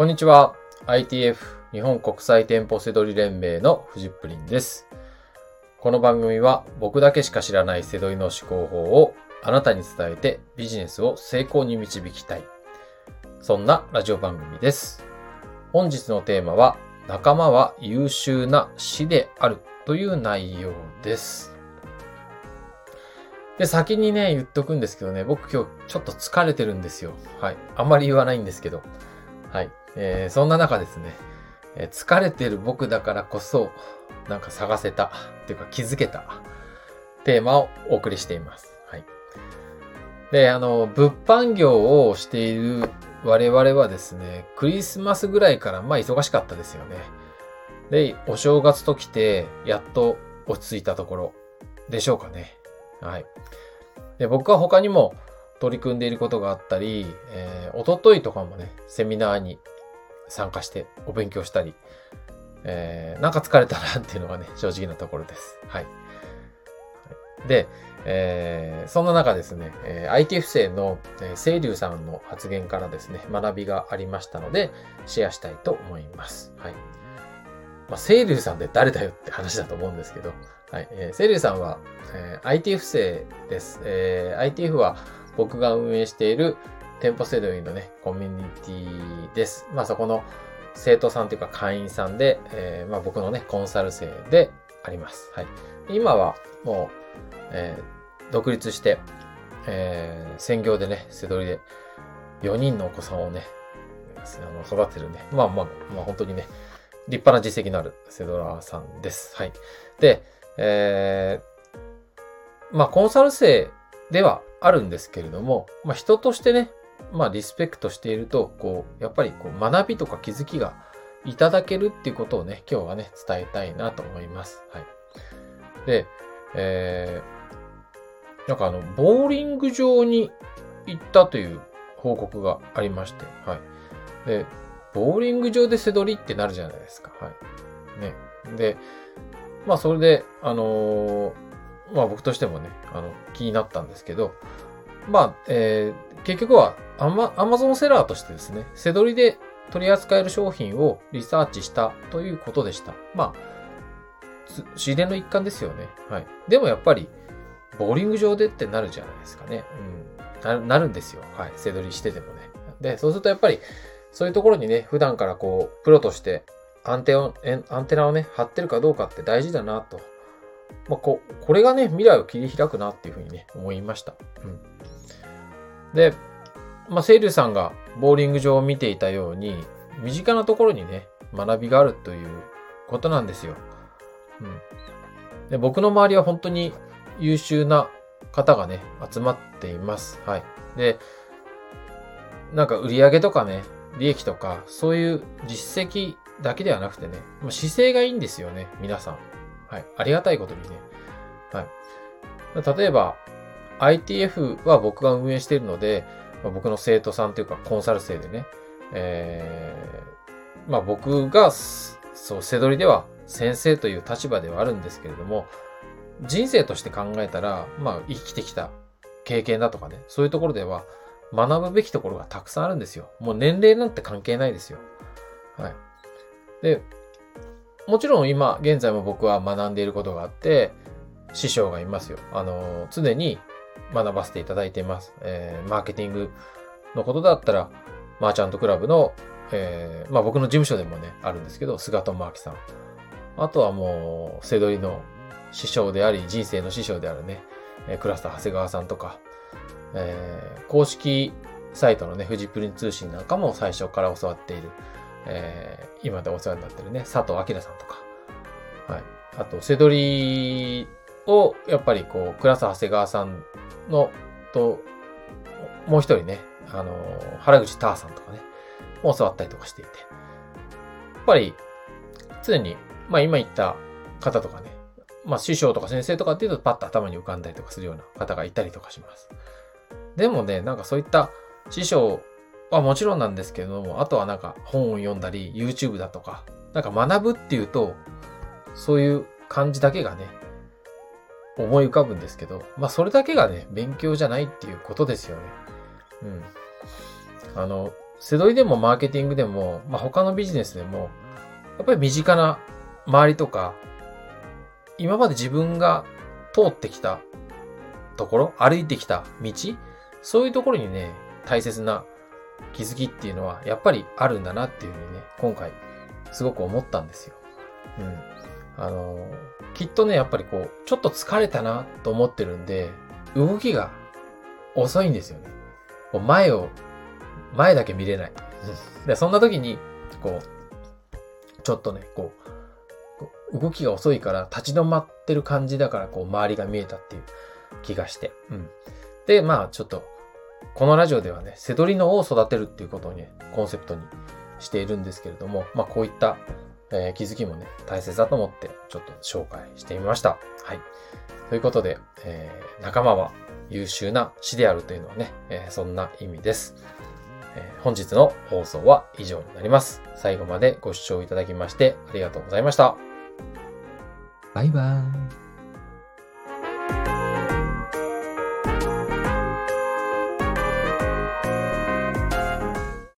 こんにちは。ITF 日本国際店舗セドリ連盟のフジップリンです。この番組は僕だけしか知らないセドリの思考法をあなたに伝えてビジネスを成功に導きたい。そんなラジオ番組です。本日のテーマは仲間は優秀な死であるという内容です。で、先にね、言っとくんですけどね、僕今日ちょっと疲れてるんですよ。はい。あんまり言わないんですけど。はい。えー、そんな中ですね、えー疲れてる僕だからこそ、なんか探せた、っていうか気づけた、テーマをお送りしています。はい。で、あの、物販業をしている我々はですね、クリスマスぐらいから、まあ忙しかったですよね。で、お正月と来て、やっと落ち着いたところでしょうかね。はい。で、僕は他にも取り組んでいることがあったり、えー、おとといとかもね、セミナーに参加してお勉強したり、えー、なんか疲れたなっていうのがね、正直なところです。はい。で、えーそんな中ですね、えー ITF 生の、えー、清流さんの発言からですね、学びがありましたので、シェアしたいと思います。はい。まあ、清流さんって誰だよって話だと思うんですけど、はい。えー、清流さんは、えー ITF 生です。えー ITF は僕が運営している店舗セドリのね、コミュニティです。まあそこの生徒さんというか会員さんで、えーまあ僕のね、コンサル生であります。はい。今はもう、えー独立して、えー専業でね、セドリで4人のお子さんをね、あの育てるね。まあまあ、まあ本当にね、立派な実績のあるセドラーさんです。はい。で、えーまあコンサル生ではあるんですけれども、まあ人としてね、まあリスペクトしていると、こう、やっぱりこう学びとか気づきがいただけるっていうことをね、今日はね、伝えたいなと思います。はい。で、えーなんかあの、ボーリング場に行ったという報告がありまして、はい。で、ボーリング場で背取りってなるじゃないですか。はい。ね。で、まあそれで、あのーまあ僕としてもね、あの、気になったんですけど、まあ、えー結局はアマ、アマゾンセラーとしてですね、背取りで取り扱える商品をリサーチしたということでした。まあ、自然の一環ですよね。はい。でもやっぱり、ボーリング場でってなるじゃないですかね。うん。なるなるんですよ。はい。背取りしててもね。で、そうするとやっぱり、そういうところにね、普段からこう、プロとしてアンテナを、えアンテナをね、張ってるかどうかって大事だなと。まあ、こ、これがね、未来を切り開くなっていうふうにね、思いました。うん。で、まあ、セイルさんがボーリング場を見ていたように、身近なところにね、学びがあるということなんですよ。うん。で、僕の周りは本当に優秀な方がね、集まっています。はい。で、なんか売り上げとかね、利益とか、そういう実績だけではなくてね、もう姿勢がいいんですよね、皆さん。はい。ありがたいことにね。はい。例えば、ITF は僕が運営しているので、まあ僕の生徒さんというかコンサル生でね、えー、まあ僕が、そう、背取りでは先生という立場ではあるんですけれども、人生として考えたら、まあ生きてきた経験だとかね、そういうところでは学ぶべきところがたくさんあるんですよ。もう年齢なんて関係ないですよ。はい。で、もちろん今、現在も僕は学んでいることがあって、師匠がいますよ。あの、常に学ばせていただいています。えーマーケティングのことだったら、マーチャントクラブの、えーまあ僕の事務所でもね、あるんですけど、菅智明さん。あとはもう、セドリの師匠であり、人生の師匠であるね、えークラスター長谷川さんとか、えー公式サイトのね、フジプリン通信なんかも最初から教わっている、えー今でお世話になってるね、佐藤明さんとか、はい。あと、セドリを、やっぱりこう、クラス長谷川さんの、と、もう一人ね、あの、原口ターさんとかね、も教わったりとかしていて。やっぱり、常に、まあ今言った方とかね、まあ師匠とか先生とかっていうとパッと頭に浮かんだりとかするような方がいたりとかします。でもね、なんかそういった師匠はもちろんなんですけれども、あとはなんか本を読んだり、YouTube だとか、なんか学ぶっていうと、そういう感じだけがね、思い浮かぶんですけど、まあそれだけがね、勉強じゃないっていうことですよね。うん。あの、セドリでもマーケティングでも、まあ、他のビジネスでも、やっぱり身近な周りとか、今まで自分が通ってきたところ、歩いてきた道、そういうところにね、大切な気づきっていうのはやっぱりあるんだなっていうふうにね、今回すごく思ったんですよ。うん。あのきっとね、やっぱりこう、ちょっと疲れたなと思ってるんで、動きが遅いんですよね。こう前を、前だけ見れない。でそんな時に、こう、ちょっとね、こう、動きが遅いから立ち止まってる感じだから、こう、周りが見えたっていう気がして。うん。で、まあ、ちょっと、このラジオではね、セドリの王を育てるっていうことをね、コンセプトにしているんですけれども、まあ、こういった、えー、気づきもね、大切だと思って、ちょっと紹介してみました。はい。ということで、えー、仲間は優秀な死であるというのはね、えー、そんな意味です。え、本日の放送は以上になります。最後までご視聴いただきましてありがとうございました。バイバーイ。